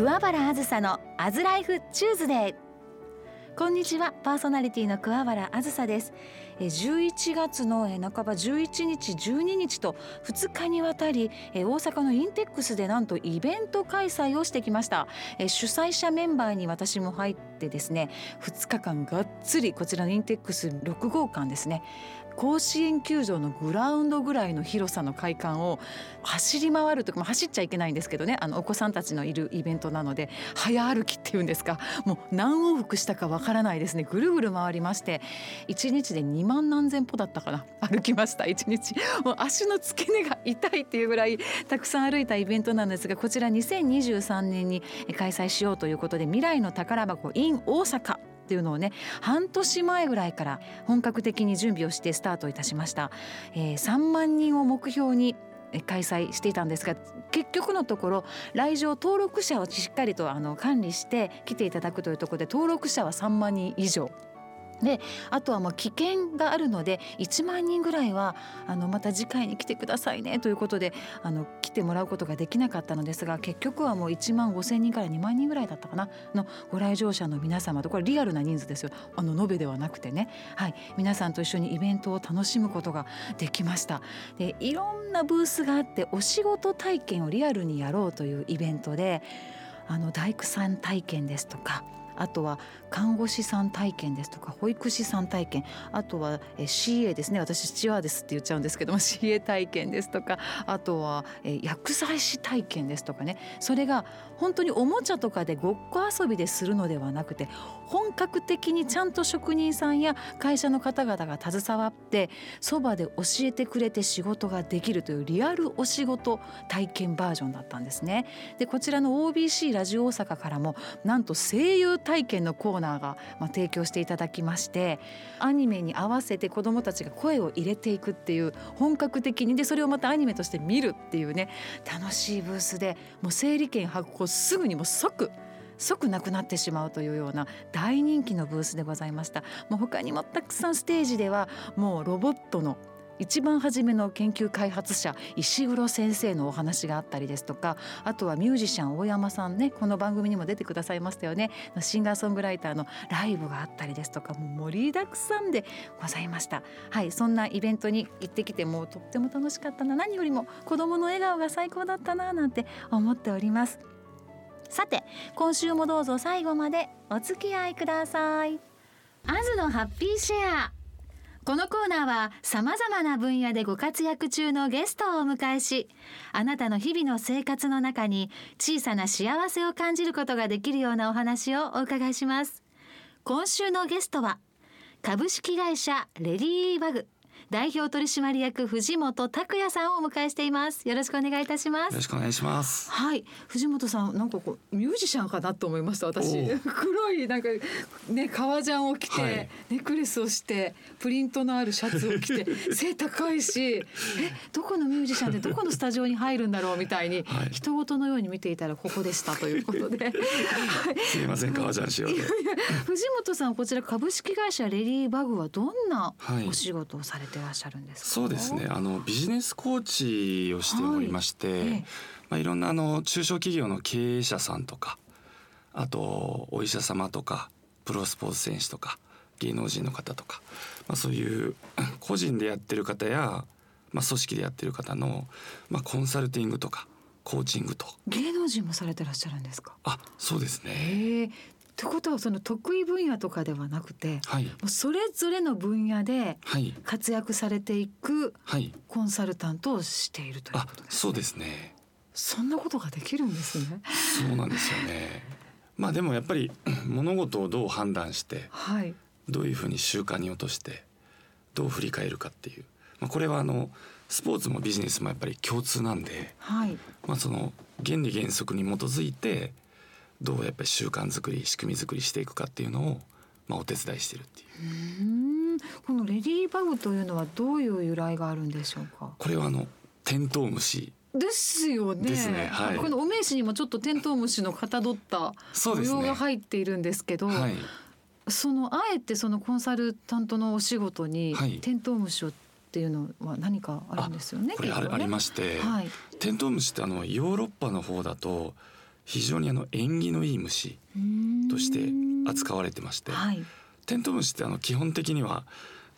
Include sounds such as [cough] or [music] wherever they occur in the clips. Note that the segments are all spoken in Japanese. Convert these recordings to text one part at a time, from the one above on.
桑原あずさのアズライフチューズデー。こんにちは。パーソナリティの桑原あずさです。11月の半ば11日12日と2日にわたり大阪のインテックスでなんとイベント開催をしてきました。主催者メンバーに私も入ってですね2日間がっつりこちらのインテックス6号館ですね甲子園球場のグラウンドぐらいの広さの会館を走り回るとか、まあ、走っちゃいけないんですけどねあのお子さんたちのいるイベントなので早歩きっていうんですかもう何往復したかわからないですね。ぐるぐる回りまして1日で2万何千歩だったかな。歩きました1日。もう足の付け根が痛いっていうぐらいたくさん歩いたイベントなんですがこちら2023年に開催しようということで未来の宝箱 in 大阪。っていうのをね半年前ぐらいから本格的に準備をしてスタートいたしました、えー、3万人を目標に開催していたんですが結局のところ来場登録者をしっかりとあの管理して来ていただくというところで登録者は3万人以上。であとはもう危険があるので1万人ぐらいはあのまた次回に来てくださいねということであの来てもらうことができなかったのですが結局はもう1万5千人から2万人ぐらいだったかなのご来場者の皆様とこれリアルな人数ですよ。あの延べではなくてね、はい、皆さんと一緒にイベントを楽しむことができました。でいろんなブースがあってお仕事体験をリアルにやろうというイベントであの大工さん体験ですとかあとは看護師さん体験ですとか保育士さん体験。あとは CA ですね。私スチュワーデスって言っちゃうんですけど [laughs] も CA 体験ですとか。あとは薬剤師体験ですとかね。それが本当におもちゃとかでごっこ遊びでするのではなくて本格的にちゃんと職人さんや会社の方々が携わってそばで教えてくれて仕事ができるというリアルお仕事体験バージョンだったんですね。でこちらの OBC ラジオ大阪からもなんと声優体験のコーナーが、ま、提供していただきましてアニメに合わせて子どもたちが声を入れていくっていう本格的にでそれをまたアニメとして見るっていうね楽しいブースでもう整理券発行すぐにも即即なくなってしまうというような大人気のブースでございました。もう他にもたくさんステージではもうロボットの一番初めの研究開発者石黒先生のお話があったりですとかあとはミュージシャン大山さんねこの番組にも出てくださいましたよね。シンガーソングライターのライブがあったりですとかもう盛りだくさんでございました。はいそんなイベントに行ってきてもうとっても楽しかったな。何よりも子どもの笑顔が最高だったななんて思っております。さて今週もどうぞ最後までお付き合いください。アズのハッピーシェア。このコーナーは様々な分野でご活躍中のゲストをお迎えしあなたの日々の生活の中に小さな幸せを感じることができるようなお話をお伺いします。今週のゲストは株式会社レディーバグ。代表取締役藤本拓也さんをお迎えしています。よろしくお願いいたします。よろしくお願いします。はい。藤本さんなんかこうミュージシャンかなと思いました私。黒いなんかね革ジャンを着て、はい、ネックレスをしてプリントのあるシャツを着て [laughs] 背高いしえどこのミュージシャンでどこのスタジオに入るんだろうみたいに、はい、人事のように見ていたらここでしたということで、[laughs] はい、すいません革ジャンしよう藤本さんこちら株式会社レディーバグはどんなお仕事をされてらっしゃるんですそうですね。あのビジネスコーチをしておりまして、はい。ええ。まあ、いろんなあの中小企業の経営者さんとかあとお医者様とかプロスポーツ選手とか芸能人の方とか、まあ、そういう [clears throat] 個人でやってる方や、まあ、組織でやってる方の、まあ、コンサルティングとかコーチングと。芸能人もされてらっしゃるんですか？あそうですねってことはその得意分野とかではなくて、はい、もうそれぞれの分野で活躍されていくコンサルタントをしているということですね。そうですね。そんなことができるんですね。そうなんですよね。まあでもやっぱり [clears throat] 物事をどう判断して、はい、どういうふうに習慣に落としてどう振り返るかっていう、まあ、これはあのスポーツもビジネスもやっぱり共通なんで、はい、まあその原理原則に基づいてどうやっぱり習慣づくり仕組み作りしていくかっていうのを、まあ、お手伝いしてるっていう。うこのレディーバグというのはどういう由来があるんでしょうか？これはあのテントウムシですよね。ねはい、このお名刺にもちょっとテントウムシのかたどった模様が入っているんですけど。そ、ねはい、そのあえてそのコンサルタントのお仕事にテントウムシをっていうのは何かあるんですよね。これあ,、ね、ありまして、はい、テントウムシってあのヨーロッパの方だと非常にあの縁起のいい虫として扱われてまして、はい、テントウムシってあの基本的には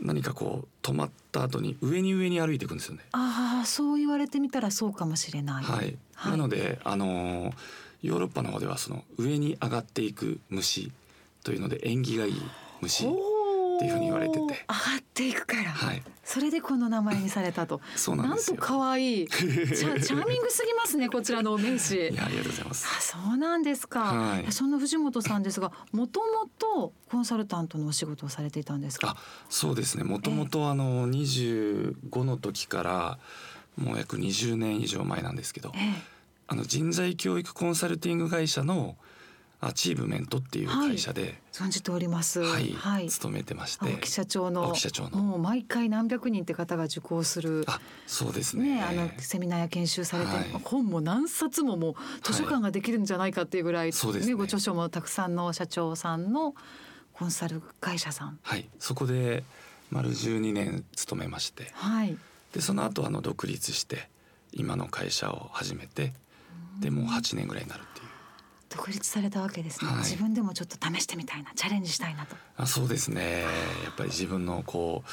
何かこう止まった後に上に上に歩いていくんですよね。ああ、そう言われてみたらそうかもしれない。はい。はい、なのであのヨーロッパの方ではその上に上がっていく虫というので縁起がいい虫。っていうふうに言われてて。上がっていくから、はい、それでこの名前にされたと。[laughs] そうなんですよ。なんと可愛い。[laughs] チャチャーミングすぎますねこちらの名詞いやありがとうございます。あそうなんですか、はい、そんな藤本さんですがもともとコンサルタントのお仕事をされていたんですか？そうですね。もともとあの25の時からもう約20年以上前なんですけど、ええ、あの人材教育コンサルティング会社のアチーブメントっていう会社で、はい、存じております。はい、はい、勤めてまして、青木社長の社長のもう毎回何百人って方が受講する、あ、そうですね。ねあのセミナーや研修されて、はい、本も何冊ももう図書館ができるんじゃないかっていうぐらい、そうですね。ご著書もたくさんの社長さんのコンサル会社さん。はい、そこで丸12年勤めまして、はい。でその後あの独立して今の会社を始めて、でもう8年ぐらいになる。独立されたわけですね、はい、自分でもちょっと試してみたいなチャレンジしたいなと。あそうですね。やっぱり自分のこう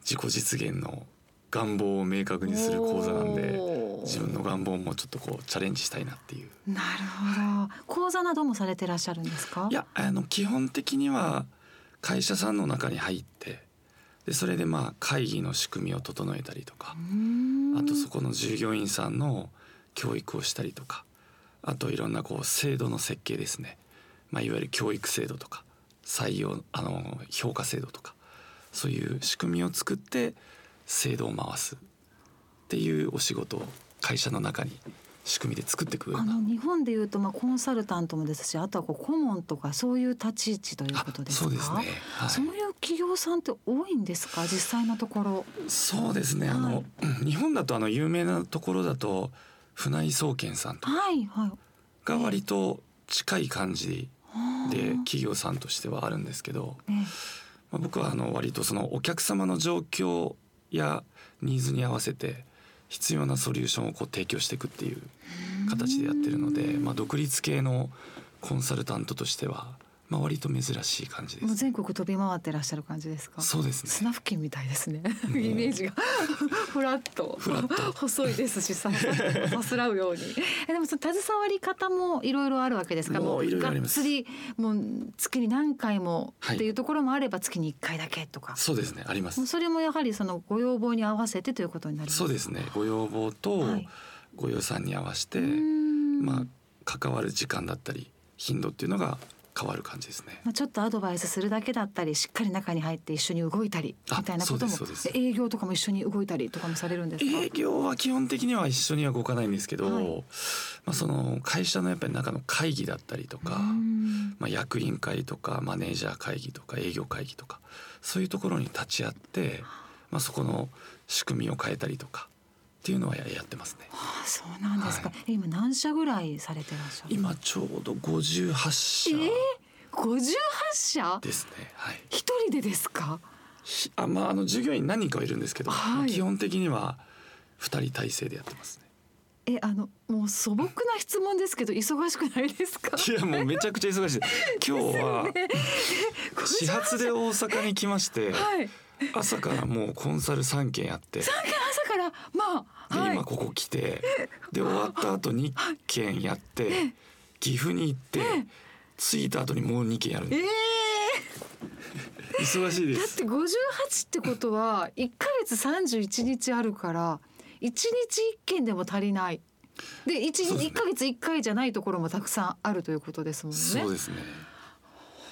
自己実現の願望を明確にする講座なんで自分の願望もちょっとこうチャレンジしたいなっていう。なるほど。講座などもされてらっしゃるんですか？いやあの基本的には会社さんの中に入ってでそれでまあ会議の仕組みを整えたりとかあとそこの従業員さんの教育をしたりとかあといろんなこう制度の設計ですね、まあ、いわゆる教育制度とか採用あの評価制度とかそういう仕組みを作って制度を回すっていうお仕事を会社の中に仕組みで作っていくあの日本でいうとまあコンサルタントもですしあとはこう顧問とかそういう立ち位置ということですか？そうですね、はい、そういう企業さんって多いんですか？実際のところ。そうですね、はい、あの日本だとあの有名なところだと船井総研さんとか。が割と近い感じで企業さんとしてはあるんですけど、まあ、僕はあの割とそのお客様の状況やニーズに合わせて必要なソリューションをこう提供していくっていう形でやってるので、まあ、独立系のコンサルタントとしてはまあ割と珍しい感じです。もう全国飛び回ってらっしゃる感じですか？そうですね。砂付近みたいですね。[laughs] イメージがフラット、フラット細いですしさ、[laughs] さすらうように。でもその携わり方もいろいろあるわけですか？もうがっつりもう月に何回もっていうところもあれば月に一回だけとか。そうですね。あります。それもやはりそのご要望に合わせてということになります。そうですね。ご要望とご予算に合わせて、まあ関わる時間だったり頻度っていうのが変わる感じですね。まあちょっとアドバイスするだけだったり、しっかり中に入って一緒に動いたりみたいなことも、営業とかも一緒に動いたりとかもされるんですか？営業は基本的には一緒には動かないんですけど、はい、まあその会社のやっぱり中の会議だったりとか、まあ役員会とかマネージャー会議とか営業会議とかそういうところに立ち会って、まあそこの仕組みを変えたりとか。っていうのはやってますね。はあ、そうなんですか。はい、今何社ぐらいされてらっしゃる。今ちょうど五十八社。ええー、五十八社？ですね。はい。一人でですか？あ、まあ、あの従業員何人かはいるんですけど、はい、基本的には二人体制でやってますね。えあのもう素朴な質問ですけど忙しくないですか？いやもうめちゃくちゃ忙しい [laughs] 今日は始発で大阪に来まして、[laughs] はい、朝からもうコンサル三件やって三件？朝からまあ、はい、今ここ来てで終わった後2件やって岐阜に行って着いた後にもう2件やるえー、忙しいです。だって58ってことは1か月31日あるから1日1件でも足りない。で 1, 1ヶ月1回じゃないところもたくさんあるということですもんね。そうですね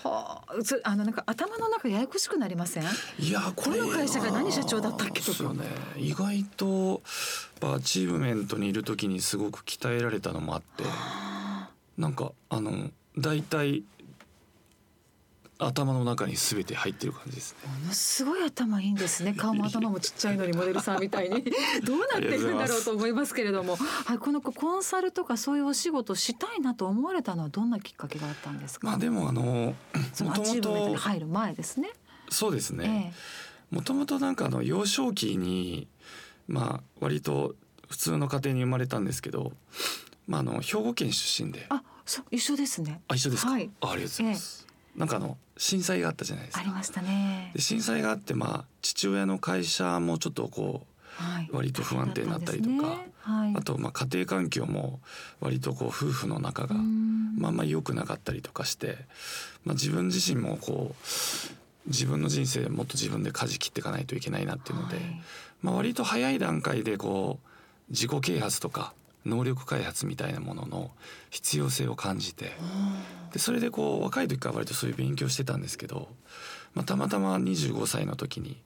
はあ、あのなんか頭の中ややこしくなりません？いやこの会社が何社長だったっけとか、ね、意外とアチーブメントにいる時にすごく鍛えられたのもあって。なんかあの大体頭の中にすべて入ってる感じですね。ものすごい頭いいんですね。顔も頭もちっちゃいのにモデルさんみたいに [laughs] どうなっていくんだろうと思いますけれども、はい、このコンサルとかそういうお仕事したいなと思われたのはどんなきっかけがあったんですか？まあでもあのそのアチー入る前ですね。そうですね。もともとなんかあの幼少期にまあ割と普通の家庭に生まれたんですけど。まああの兵庫県出身であそう一緒ですねあ一緒ですか、はい、あありがとうございます、ええ、なんかあの震災があったじゃないですか。ありましたね。で震災があってまあ父親の会社もちょっとこう割と不安定になったりとか、はいね。はい、あとまあ家庭環境も割とこう夫婦の仲がまあまあ良くなかったりとかして、まあ、自分自身もこう自分の人生もっと自分で舵切っていかないといけないなっていうので、はい、まあ、割と早い段階でこう自己啓発とか能力開発みたいなものの必要性を感じてでそれでこう若い時から割とそういう勉強してたんですけど、まあ、たまたま25歳の時に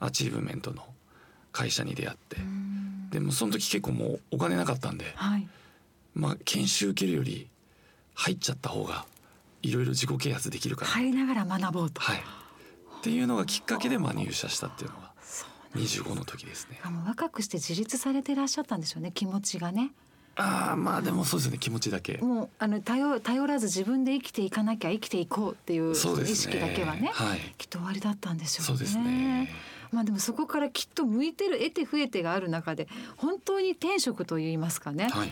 アチーブメントの会社に出会ってでもその時結構もうお金なかったんで、はい、まあ研修受けるより入っちゃった方がいろいろ自己啓発できるから。入りながら学ぼうと、はい、っていうのがきっかけでまあ入社したっていうのが25の時ですね。もう若くして自立されていらっしゃったんでしょうね気持ちがね。ああまあでもそうですね気持ちだけ。もうあの頼頼らず自分で生きていかなきゃ生きていこうっていう意識だけはね、ねはい、きっと終わりだったんでしょうね。そうですね。まあでもそこからきっと向いてる得て増えてがある中で本当に転職といいますかね、はい、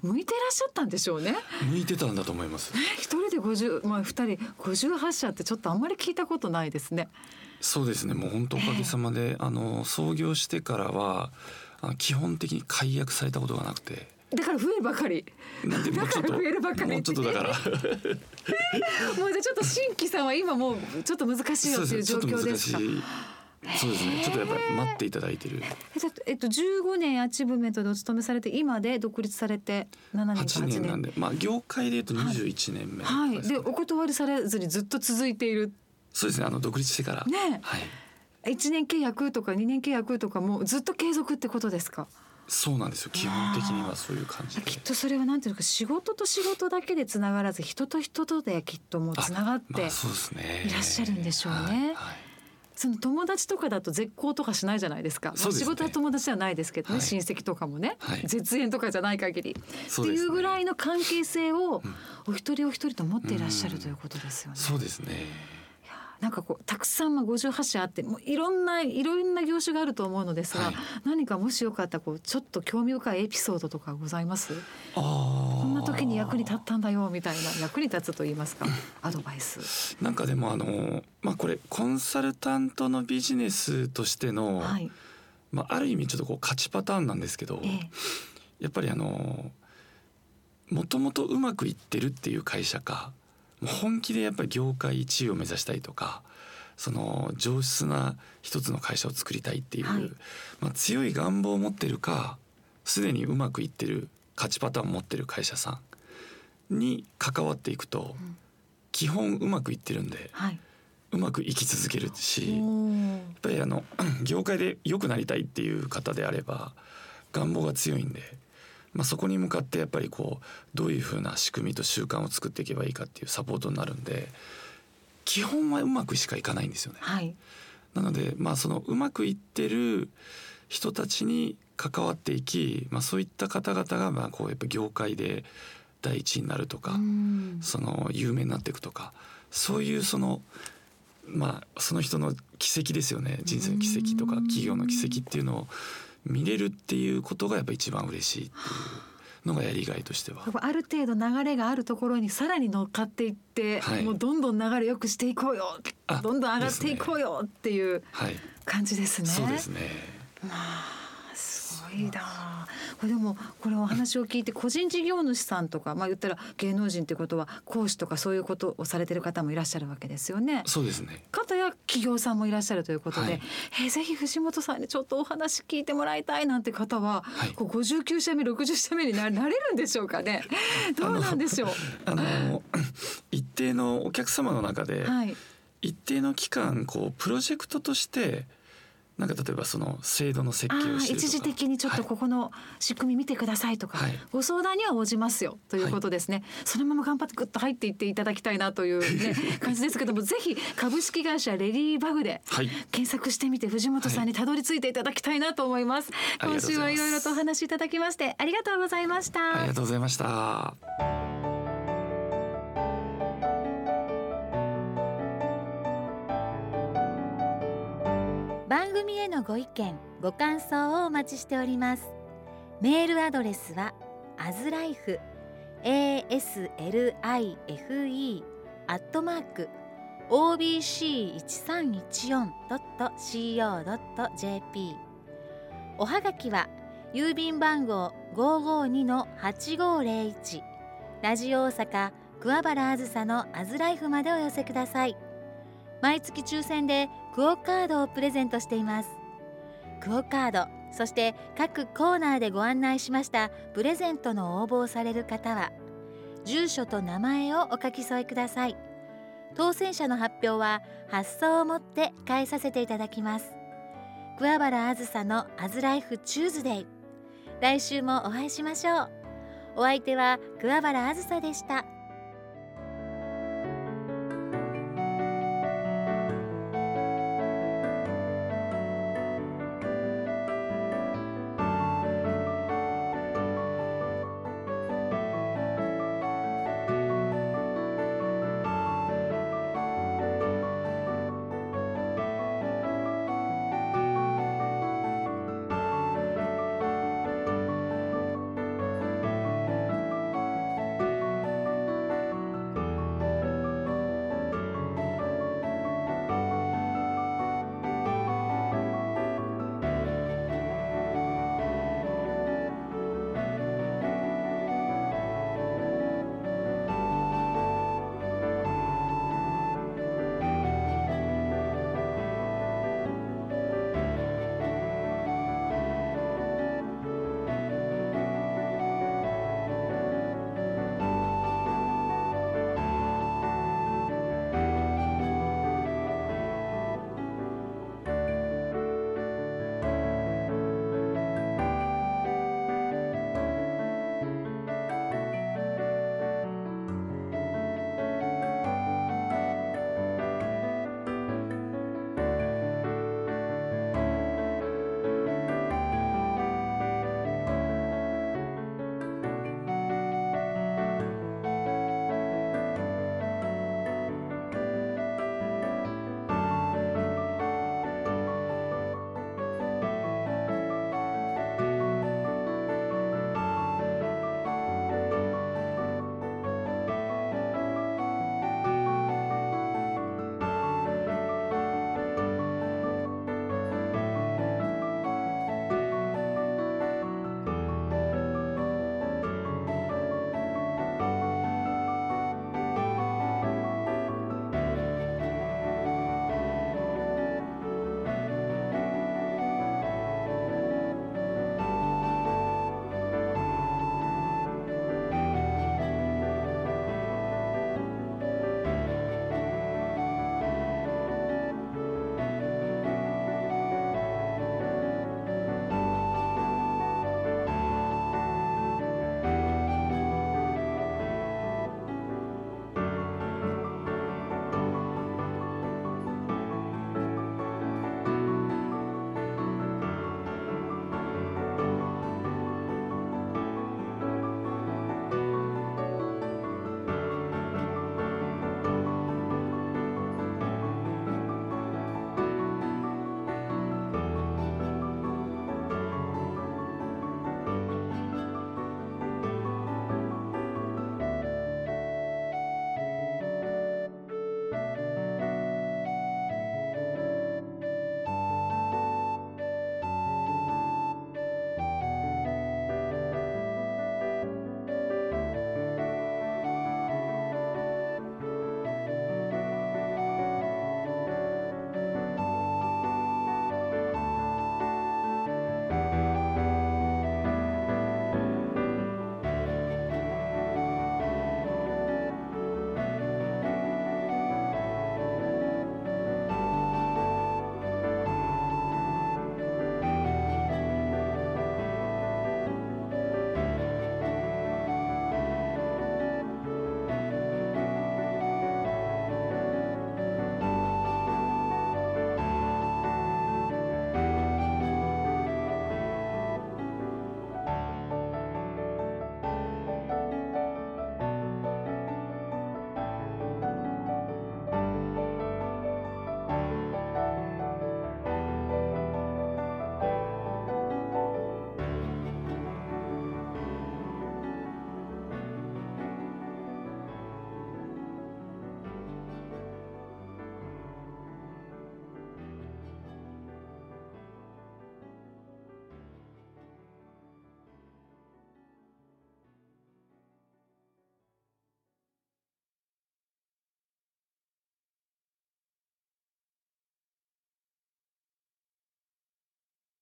向いてらっしゃったんでしょうね。向いてたんだと思います。一人で50まあ二人58社ってちょっとあんまり聞いたことないですね。そうですね。もう本当おかげさまで、えー、あの創業してからは基本的に解約されたことがなくてだから増えるばかり。なんでもうちょっと増えるばかり。もうちょっとだから。[laughs] もうじゃちょっと新規さんは今もうちょっと難しいよっていう状況ですか？そうですね。ちょっとやっぱり待っていただいてる。えっと十五年アチブメントでお勤めされて今で独立されて七年八年なんで、まあ業界で言うと二十一年目、はい。はい。でお断りされずにずっと続いている。そうですね。あの独立してから。ね。はい。一年契約とか二年契約とかもずっと継続ってことですか？そうなんですよ。基本的にはそういう感じきっとそれはなんていうか仕事と仕事だけでつながらず人と人とできっともうつながっていらっしゃるんでしょうね。はいはい。その友達とかだと絶交とかしないじゃないですか。すね、仕事は友達じゃないですけどね、はい、親戚とかもね、はい、絶縁とかじゃない限り、ね、っていうぐらいの関係性をお一人お一人と持っていらっしゃるということですよね。うそうですね。なんかこうたくさんまあ58社あってもういろんないろんな業種があると思うのですが、はい、何かもしよかったこうちょっと興味深いエピソードとかございます？こんな時に役に立ったんだよみたいな役に立つと言いますか？アドバイス。なんかでもあのまあこれコンサルタントのビジネスとしての、はい、まあある意味ちょっとこう勝ちパターンなんですけど、ええ、やっぱりあのもともとうまくいってるっていう会社か本気でやっぱり業界1位を目指したいとかその上質な一つの会社を作りたいっていう、はい、まあ、強い願望を持ってるかすでにうまくいってる勝ちパターンを持ってる会社さんに関わっていくと、うん、基本うまくいってるんで、はい、うまくいき続けるしやっぱりあの [clears throat] 業界で良くなりたいっていう方であれば願望が強いんで。まあ、そこに向かってやっぱりこうどういうふうな仕組みと習慣を作っていけばいいかっていうサポートになるんで基本はうまくしかいかないんですよね。はい、なのでまあそのうまくいってる人たちに関わっていき、まあ、そういった方々がまあこうやっぱ業界で第一になるとかその有名になっていくとかそういうそのまあその人の奇跡ですよね。人生の奇跡とか企業の奇跡っていうのを見れるっていうことがやっぱ一番嬉しいっていうのがやりがいとしては。ある程度流れがあるところにさらに乗っかっていって、はい、もうどんどん流れよくしていこうよどんどん上がっていこうよっていう感じですね。そうですね。まあすごいな。でもこれお話を聞いて個人事業主さんとかまあ言ったら芸能人ってことは講師とかそういうことをされてる方もいらっしゃるわけですよね。そうですね。方や企業さんもいらっしゃるということで、はい、えー、ぜひ藤本さんにちょっとお話聞いてもらいたいなんて方は、はい、こう59社目60社目にな [laughs] なれるんでしょうかね。[laughs] どうなんでしょう？あの [laughs] 一定のお客様の中で、はい、一定の期間こうプロジェクトとしてなんか例えばその制度の設計を一時的にちょっとここの仕組み見てくださいとか、はい、ご相談には応じますよ。ということですね、はい、そのまま頑張ってグッと入っていっていただきたいなというね [laughs] 感じですけどもぜひ株式会社レディーバグで検索してみて藤本さんにたどり着いていただきたいなと思います、はい、今週はいろいろとお話しいただきましてありがとうございました。ありがとうございました番組へのご意見ご感想をお待ちしております。メールアドレスはアズライフ ASLIFE アットマーク obc1314.co.jp おはがきは郵便番号552-8501ラジオ大阪桑原あずさのアズライフまでお寄せください。毎月抽選でクオカードをプレゼントしています。クオカードそして各コーナーでご案内しましたプレゼントの応募をされる方は住所と名前をお書き添えください。当選者の発表は発送をもって返させていただきます。桑原あずさのアズライフチューズデイ。来週もお会いしましょう。お相手は桑原あずさでした。